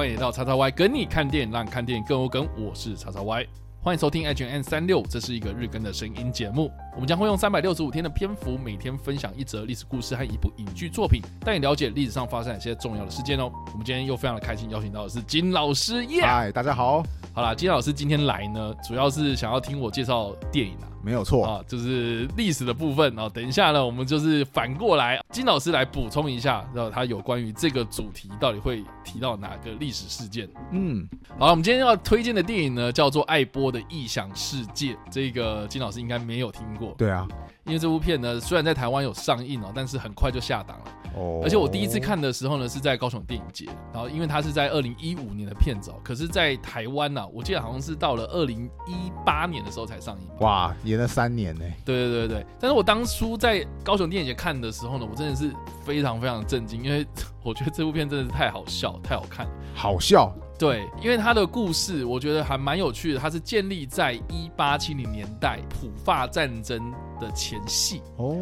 欢迎来到叉叉 Y 跟你看电影，让你看电影更有梗。我是叉叉 Y，欢迎收听 H&M 365，这是一个日更的声音节目。我们将会用三百六十五天的篇幅，每天分享一则历史故事和一部影剧作品，带你了解历史上发生哪些重要的事件哦。我们今天又非常的开心，邀请到的是金老师耶！嗨，大家好。好啦，金老师今天来呢，主要是想要听我介绍电影啊。没有错啊，就是历史的部分啊。等一下呢，我们就是反过来，金老师来补充一下，然后他有关于这个主题到底会提到哪个历史事件。嗯，好了，我们今天要推荐的电影呢，叫做爱波的异想世界。这个金老师应该没有听过。对啊。因为这部片呢，虽然在台湾有上映哦，但是很快就下档了。哦。而且我第一次看的时候呢，是在高雄电影节。然后，因为它是在二零一五年的片子哦，可是，在台湾呢，我记得好像是到了二零一八年的时候才上映。哇，演了三年呢。对对对对。但是我当初在高雄电影节看的时候呢，我真的是非常非常震惊，因为 我觉得这部片真的是太好笑，太好看。好笑。对，因为他的故事我觉得还蛮有趣的，它是建立在一八七零年代普法战争的前戏哦。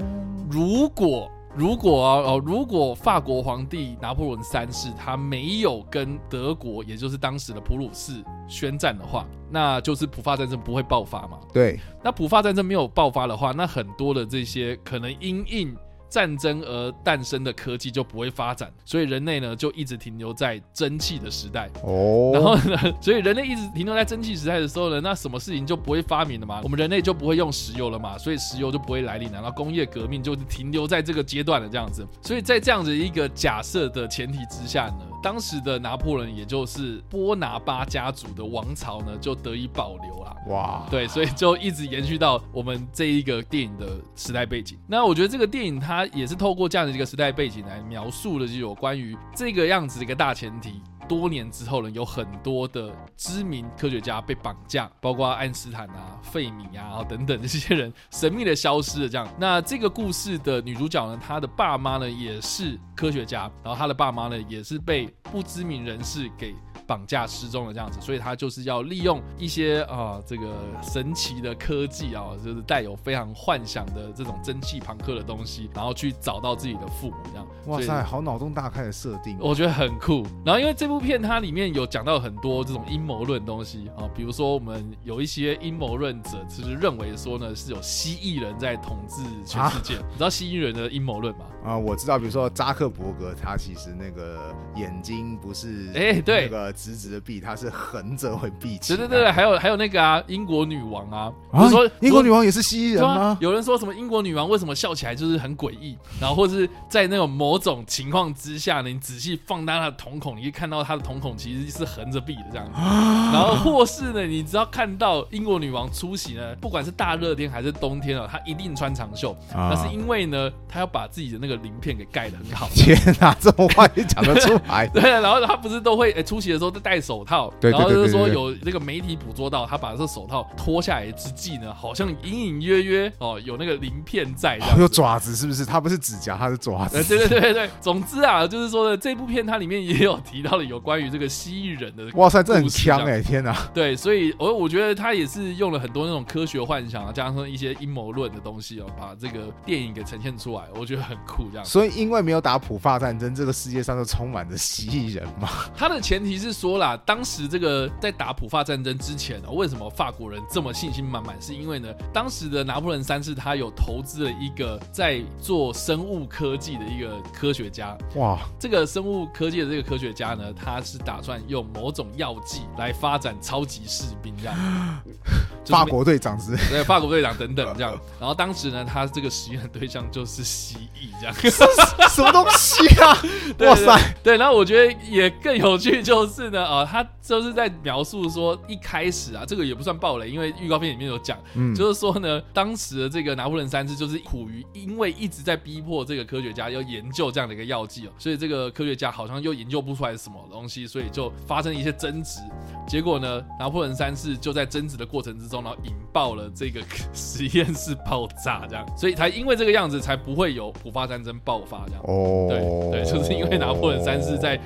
如果如果哦，如果法国皇帝拿破仑三世他没有跟德国，也就是当时的普鲁士宣战的话，那就是普法战争不会爆发嘛。对，那普法战争没有爆发的话，那很多的这些可能因应。战争而诞生的科技就不会发展，所以人类呢就一直停留在蒸汽的时代。哦，然后呢，所以人类一直停留在蒸汽时代的时候呢，那什么事情就不会发明了嘛？我们人类就不会用石油了嘛？所以石油就不会来临了。然后工业革命就停留在这个阶段了，这样子。所以在这样子一个假设的前提之下呢，当时的拿破仑，也就是波拿巴家族的王朝呢，就得以保留了。哇，对，所以就一直延续到我们这一个电影的时代背景。那我觉得这个电影它他也是透过这样的一个时代背景来描述的，就有关于这个样子的一个大前提。多年之后呢，有很多的知名科学家被绑架，包括爱因斯坦啊、费米啊等等这些人神秘的消失了。这样，那这个故事的女主角呢，她的爸妈呢也是科学家，然后她的爸妈呢也是被不知名人士给。绑架失踪了这样子，所以他就是要利用一些啊、呃、这个神奇的科技啊，就是带有非常幻想的这种蒸汽朋克的东西，然后去找到自己的父母这样。哇塞，好脑洞大开的设定，我觉得很酷。然后因为这部片它里面有讲到很多这种阴谋论东西啊，比如说我们有一些阴谋论者其实认为说呢是有蜥蜴人在统治全世界。啊、你知道蜥蜴人的阴谋论吗？啊，我知道，比如说扎克伯格他其实那个眼睛不是哎对那个。直直的闭，他是横着会闭起来。对对对，还有还有那个啊，英国女王啊，啊就是说英国女王也是蜥蜴人吗？啊？有人说什么英国女王为什么笑起来就是很诡异，然后或者是在那种某种情况之下呢，你仔细放大她的瞳孔，你可以看到她的瞳孔其实是横着闭的这样子。然后或是呢，你只要看到英国女王出席呢，不管是大热天还是冬天啊，她一定穿长袖，那是因为呢，她要把自己的那个鳞片给盖的很好。天哪，这种话也讲得出来？对，然后他不是都会诶出席的时候。都戴手套，然后就是说有那个媒体捕捉到他把这手套脱下来之际呢，好像隐隐约约哦有那个鳞片在，有爪子是不是？他不是指甲，他是爪子。对对对对对，总之啊，就是说呢，这部片它里面也有提到了有关于这个蜥蜴人的。哇塞，这很强哎！天哪，对，所以我我觉得他也是用了很多那种科学幻想啊，加上一些阴谋论的东西哦，把这个电影给呈现出来，我觉得很酷这样。所以因为没有打普法战争，这个世界上就充满着蜥蜴人嘛。他的前提是说啦，当时。这个在打普法战争之前呢，为什么法国人这么信心满满？是因为呢，当时的拿破仑三世他有投资了一个在做生物科技的一个科学家。哇，这个生物科技的这个科学家呢，他是打算用某种药剂来发展超级士兵这样。法国队长之类？对，法国队长等等这样。然后当时呢，他这个实验的对象就是蜥蜴这样。什么东西啊？哇塞！对，然后我觉得也更有趣就是呢，啊，他。就是在描述说，一开始啊，这个也不算暴雷，因为预告片里面有讲，嗯，就是说呢，当时的这个拿破仑三世就是苦于，因为一直在逼迫这个科学家要研究这样的一个药剂哦，所以这个科学家好像又研究不出来什么东西，所以就发生一些争执，结果呢，拿破仑三世就在争执的过程之中，然后引爆了这个 实验室爆炸，这样，所以才因为这个样子才不会有普法战争爆发这样，哦，对对，就是因为拿破仑三世在。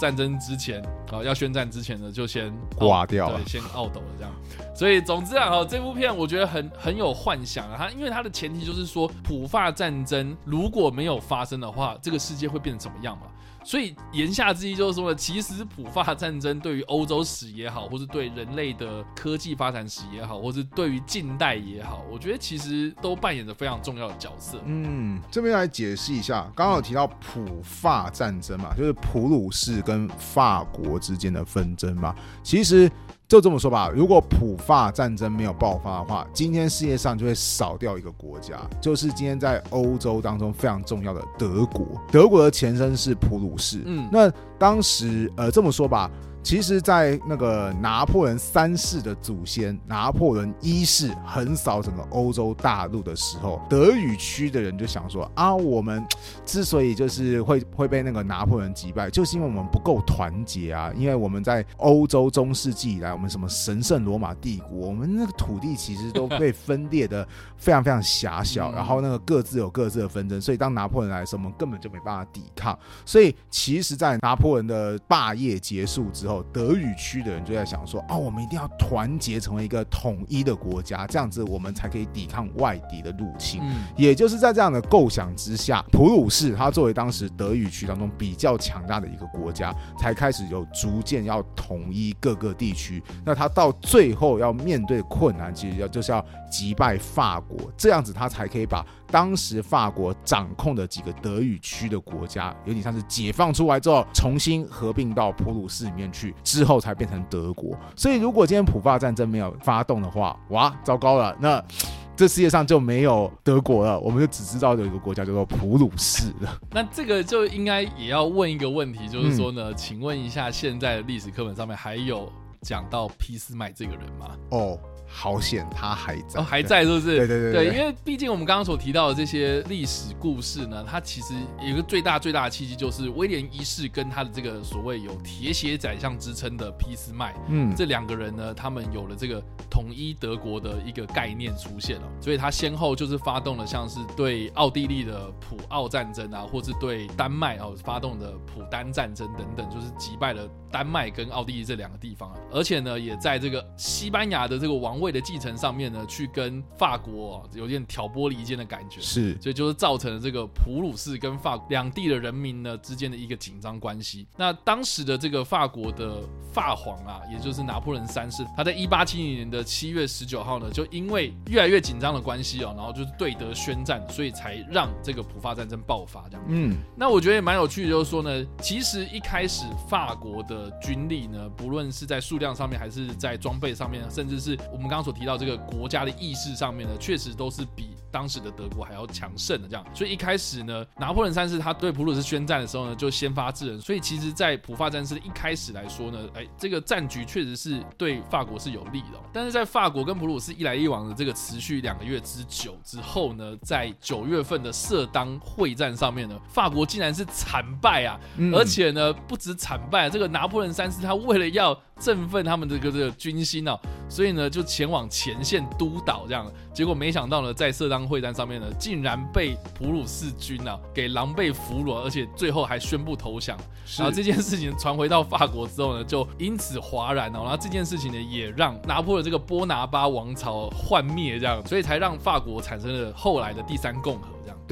战争之前啊，要宣战之前呢，就先挂掉了，对，先懊斗了这样。所以总之啊，哈，这部片我觉得很很有幻想啊。它因为它的前提就是说，普法战争如果没有发生的话，这个世界会变成怎么样嘛？所以言下之意就是说呢，其实普法战争对于欧洲史也好，或是对人类的科技发展史也好，或是对于近代也好，我觉得其实都扮演着非常重要的角色。嗯，这边来解释一下，刚刚有提到普法战争嘛，就是普鲁士跟法国之间的纷争嘛，其实。就这么说吧，如果普法战争没有爆发的话，今天世界上就会少掉一个国家，就是今天在欧洲当中非常重要的德国。德国的前身是普鲁士。嗯，那当时呃这么说吧。其实，在那个拿破仑三世的祖先拿破仑一世横扫整个欧洲大陆的时候，德语区的人就想说啊，我们之所以就是会会被那个拿破仑击败，就是因为我们不够团结啊。因为我们在欧洲中世纪以来，我们什么神圣罗马帝国，我们那个土地其实都被分裂的非常非常狭小，然后那个各自有各自的纷争，所以当拿破仑来的时候，我们根本就没办法抵抗。所以，其实，在拿破仑的霸业结束之后，德语区的人就在想说：哦，我们一定要团结成为一个统一的国家，这样子我们才可以抵抗外敌的入侵。嗯，也就是在这样的构想之下，普鲁士他作为当时德语区当中比较强大的一个国家，才开始有逐渐要统一各个地区。那他到最后要面对困难，其实要就是要击败法国，这样子他才可以把当时法国掌控的几个德语区的国家，有点像是解放出来之后，重新合并到普鲁士里面去。之后才变成德国，所以如果今天普法战争没有发动的话，哇，糟糕了，那这世界上就没有德国了，我们就只知道有一个国家叫做普鲁士了。那这个就应该也要问一个问题，就是说呢，嗯、请问一下，现在的历史课本上面还有讲到俾斯麦这个人吗？哦。好险，他还在，哦，还在是不是？对对对对，因为毕竟我们刚刚所提到的这些历史故事呢，它其实有一个最大最大的契机，就是威廉一世跟他的这个所谓有铁血宰相之称的俾斯麦，嗯，这两个人呢，他们有了这个统一德国的一个概念出现了，所以他先后就是发动了像是对奥地利的普奥战争啊，或是对丹麦哦发动的普丹战争等等，就是击败了丹麦跟奥地利这两个地方，而且呢，也在这个西班牙的这个王位的继承上面呢，去跟法国、哦、有点挑拨离间的感觉，是，所以就是造成了这个普鲁士跟法两地的人民呢之间的一个紧张关系。那当时的这个法国的法皇啊，也就是拿破仑三世，他在一八七零年的七月十九号呢，就因为越来越紧张的关系哦，然后就是对德宣战，所以才让这个普法战争爆发这样。嗯，那我觉得也蛮有趣的，就是说呢，其实一开始法国的军力呢，不论是在数量上面，还是在装备上面，甚至是我们刚刚所提到。这个国家的意识上面呢，确实都是比当时的德国还要强盛的。这样，所以一开始呢，拿破仑三世他对普鲁士宣战的时候呢，就先发制人。所以其实，在普法战争一开始来说呢，哎，这个战局确实是对法国是有利的。但是在法国跟普鲁士一来一往的这个持续两个月之久之后呢，在九月份的色当会战上面呢，法国竟然是惨败啊！嗯、而且呢，不止惨败，这个拿破仑三世他为了要振奋他们这个这个军心哦，所以呢，就前往前线督导这样，结果没想到呢，在色当会战上面呢，竟然被普鲁士军啊给狼狈俘虏，而且最后还宣布投降。然后这件事情传回到法国之后呢，就因此哗然哦。然后这件事情呢，也让拿破仑这个波拿巴王朝幻灭，这样，所以才让法国产生了后来的第三共和。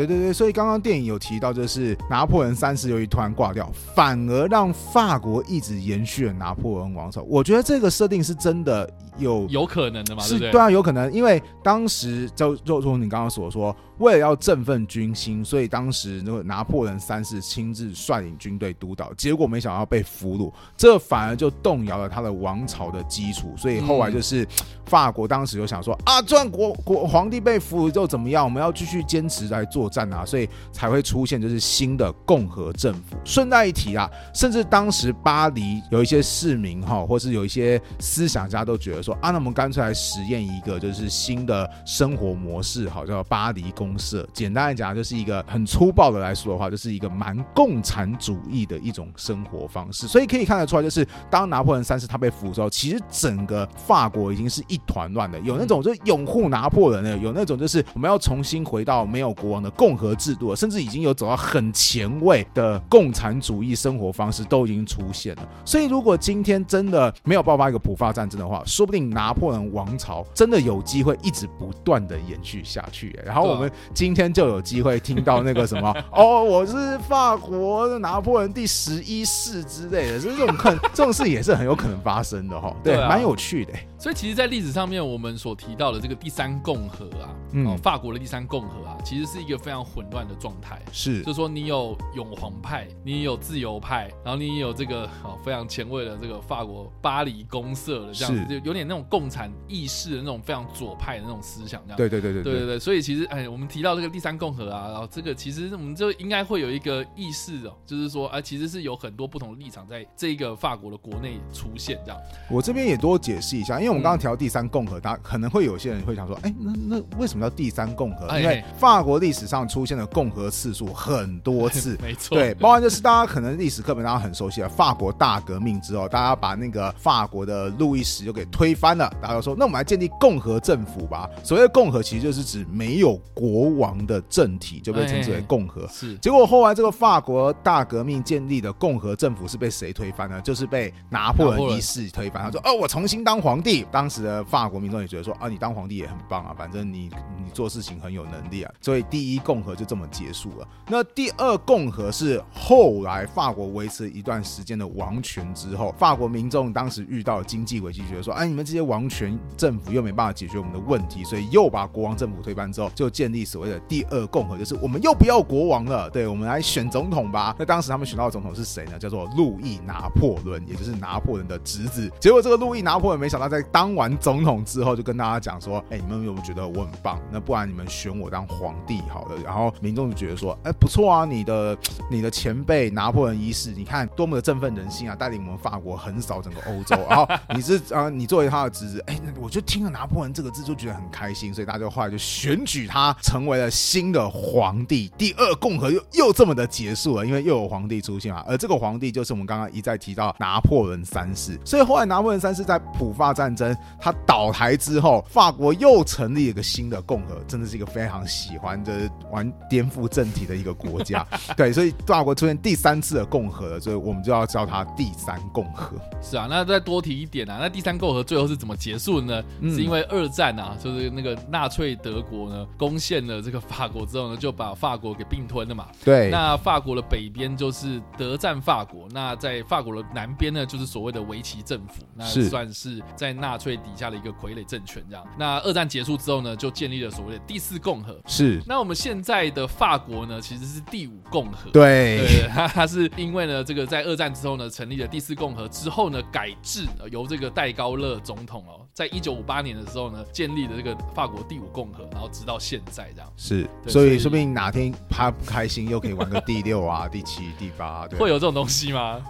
对对对，所以刚刚电影有提到，就是拿破仑三世由于突然挂掉，反而让法国一直延续了拿破仑王朝。我觉得这个设定是真的有有可能的嘛？是，对，啊，有可能，因为当时就就如你刚刚所说。为了要振奋军心，所以当时那个拿破仑三世亲自率领军队督导，结果没想到被俘虏，这反而就动摇了他的王朝的基础。所以后来就是法国当时就想说啊，这样国国皇帝被俘虏之后怎么样？我们要继续坚持来作战啊，所以才会出现就是新的共和政府。顺带一提啊，甚至当时巴黎有一些市民哈，或是有一些思想家都觉得说啊，那我们干脆来实验一个就是新的生活模式，好叫巴黎公。社，简单来讲，就是一个很粗暴的来说的话，就是一个蛮共产主义的一种生活方式。所以可以看得出来，就是当拿破仑三世他被俘之后，其实整个法国已经是一团乱的。有那种就是拥护拿破仑的，有那种就是我们要重新回到没有国王的共和制度，甚至已经有走到很前卫的共产主义生活方式都已经出现了。所以，如果今天真的没有爆发一个普法战争的话，说不定拿破仑王朝真的有机会一直不断的延续下去。然后我们今天就有机会听到那个什么 哦，我是法国的拿破仑第十一世之类的，就是这种很这种事也是很有可能发生的哈。对，蛮有趣的。所以，其实，在历史上面，我们所提到的这个第三共和啊，嗯，法国的第三共和啊，其实是一个非常混乱的状态。是，就是说，你有永皇派，你也有自由派，然后你也有这个哦非常前卫的这个法国巴黎公社的这样子，就有点那种共产意识的那种非常左派的那种思想，这样。对对对对对对对。所以，其实，哎，我们提到这个第三共和啊，然后这个其实我们就应该会有一个意识哦，就是说，啊，其实是有很多不同的立场在这个法国的国内出现这样。我这边也多解释一下，因为我们刚刚提到第三。共和，大家可能会有些人会想说，哎，那那为什么叫第三共和？因为法国历史上出现的共和次数很多次，没错，对，包含就是大家可能历史课本大家很熟悉的法国大革命之后，大家把那个法国的路易十就给推翻了，大家都说，那我们来建立共和政府吧。所谓的共和，其实就是指没有国王的政体，就被称之为共和。是，结果后来这个法国大革命建立的共和政府是被谁推翻呢？就是被拿破仑一世推翻。他说，哦，我重新当皇帝。当时的法法国民众也觉得说啊，你当皇帝也很棒啊，反正你你做事情很有能力啊，所以第一共和就这么结束了。那第二共和是后来法国维持一段时间的王权之后，法国民众当时遇到了经济危机，觉得说，哎，你们这些王权政府又没办法解决我们的问题，所以又把国王政府推翻之后，就建立所谓的第二共和，就是我们又不要国王了，对，我们来选总统吧。那当时他们选到的总统是谁呢？叫做路易拿破仑，也就是拿破仑的侄子。结果这个路易拿破仑没想到在当完总统。之后就跟大家讲说，哎，你们有没有觉得我很棒？那不然你们选我当皇帝好了。然后民众就觉得说，哎，不错啊，你的你的前辈拿破仑一世，你看多么的振奋人心啊，带领我们法国横扫整个欧洲。然后你是啊，你作为他的侄子，哎，那我就听了拿破仑这个字就觉得很开心，所以大家就后来就选举他成为了新的皇帝。第二共和又又这么的结束了，因为又有皇帝出现啊。而这个皇帝就是我们刚刚一再提到拿破仑三世。所以后来拿破仑三世在普法战争他倒。倒台之后，法国又成立了一个新的共和，真的是一个非常喜欢的玩颠覆政体的一个国家。对，所以法国出现第三次的共和了，所以我们就要叫它第三共和。是啊，那再多提一点啊，那第三共和最后是怎么结束的呢？嗯、是因为二战啊，就是那个纳粹德国呢攻陷了这个法国之后呢，就把法国给并吞了嘛。对，那法国的北边就是德占法国，那在法国的南边呢，就是所谓的维奇政府，那算是在纳粹底下的一个。傀儡政权这样，那二战结束之后呢，就建立了所谓的第四共和。是，那我们现在的法国呢，其实是第五共和。对，对，它它是因为呢，这个在二战之后呢，成立了第四共和之后呢，改制由这个戴高乐总统哦，在一九五八年的时候呢，建立了这个法国第五共和，然后直到现在这样。是，所以说不定哪天他不开心，又可以玩个第六啊、第七、第八，对，会有这种东西吗？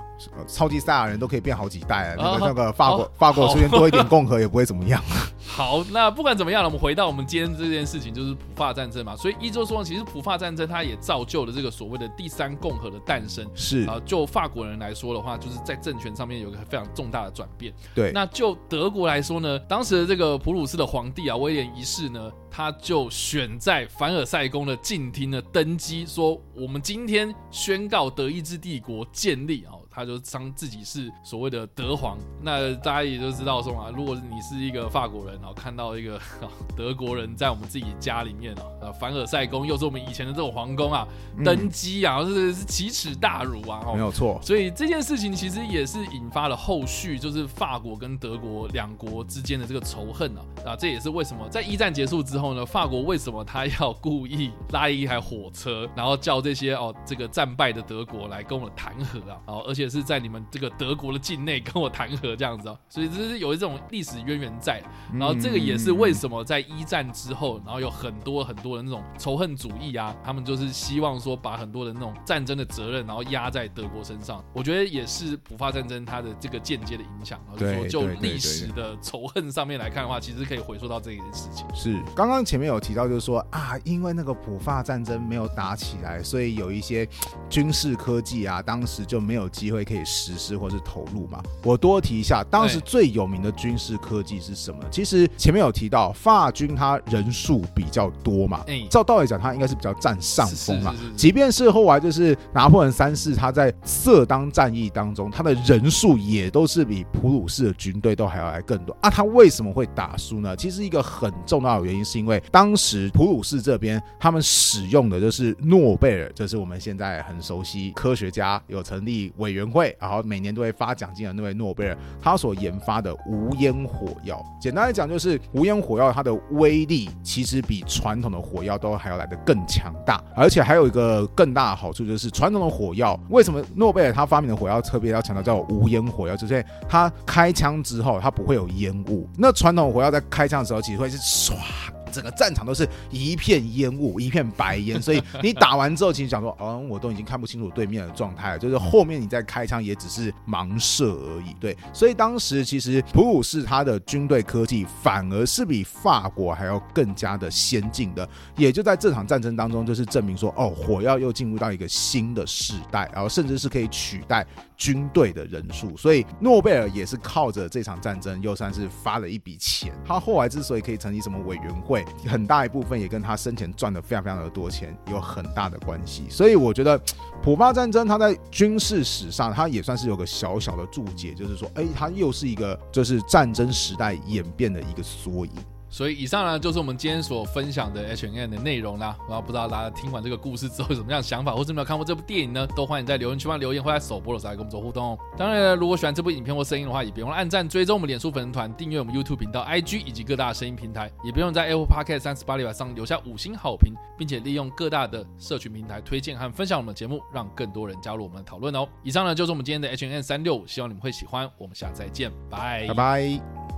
超级赛亚人都可以变好几代啊！那个那个法国法国出现多一点共和也不会怎么样。好，那不管怎么样了，我们回到我们今天这件事情，就是普法战争嘛。所以一周说，其实普法战争它也造就了这个所谓的第三共和的诞生。是啊，就法国人来说的话，就是在政权上面有一个非常重大的转变。对，那就德国来说呢，当时的这个普鲁士的皇帝啊，威廉一世呢，他就选在凡尔赛宫的近厅呢登基，说我们今天宣告德意志帝国建立啊。他就当自己是所谓的德皇，那大家也都知道说嘛，如果你是一个法国人然后，看到一个 德国人在我们自己家里面哦，凡尔赛宫又是我们以前的这种皇宫啊，登基啊，是是奇耻大辱啊，没有错。所以这件事情其实也是引发了后续，就是法国跟德国两国之间的这个仇恨啊，啊，这也是为什么在一战结束之后呢，法国为什么他要故意拉一台火车，然后叫这些哦这个战败的德国来跟我们谈和啊，然后而且。也是在你们这个德国的境内跟我谈和这样子，所以这是有一种历史渊源在。然后这个也是为什么在一战之后，然后有很多很多的那种仇恨主义啊，他们就是希望说把很多的那种战争的责任，然后压在德国身上。我觉得也是普法战争它的这个间接的影响。就是说就历史的仇恨上面来看的话，其实可以回溯到这一件事情。是刚刚前面有提到，就是说啊，因为那个普法战争没有打起来，所以有一些军事科技啊，当时就没有机会可以实施或是投入嘛？我多提一下，当时最有名的军事科技是什么？其实前面有提到，法军他人数比较多嘛，嘛，照道理讲，他应该是比较占上风啊。是是是是即便是后来就是拿破仑三世，他在色当战役当中，他的人数也都是比普鲁士的军队都还要来更多啊。他为什么会打输呢？其实一个很重要的原因是因为当时普鲁士这边他们使用的就是诺贝尔，就是我们现在很熟悉科学家有成立委员会，然后每年都会发奖金的那位诺贝尔，他所研发的无烟火药。简单来讲，就是无烟火药它的威力其实比传统的火药都还要来得更强大，而且还有一个更大的好处就是传统的火药为什么诺贝尔他发明的火药特别要强调叫无烟火药，就是他开枪之后它不会有烟雾。那传统火药在开枪的时候其实会是唰。整个战场都是一片烟雾，一片白烟，所以你打完之后，其实想说，嗯，我都已经看不清楚对面的状态了，就是后面你再开枪也只是盲射而已。对，所以当时其实普鲁士他的军队科技反而是比法国还要更加的先进的，也就在这场战争当中，就是证明说，哦，火药又进入到一个新的时代，然后甚至是可以取代军队的人数。所以诺贝尔也是靠着这场战争又算是发了一笔钱。他后来之所以可以成立什么委员会。很大一部分也跟他生前赚的非常非常的多钱有很大的关系，所以我觉得普巴战争它在军事史上，它也算是有个小小的注解，就是说，哎，它又是一个就是战争时代演变的一个缩影。所以以上呢，就是我们今天所分享的 H&M 的内容啦。然后不知道大家听完这个故事之后有什么样的想法，或是没有看过这部电影呢？都欢迎在留言区帮留言，或在首播的时候来跟我们做互动哦。当然，如果喜欢这部影片或声音的话，也别忘了按赞、追踪我们脸书粉丝团、订阅我们 YouTube 频道、IG 以及各大声音平台，也不用在 Apple Podcast 三十八里瓦上留下五星好评，并且利用各大的社群平台推荐和分享我们的节目，让更多人加入我们的讨论哦。以上呢，就是我们今天的 H N N 365，希望你们会喜欢。我们下次再见，拜拜。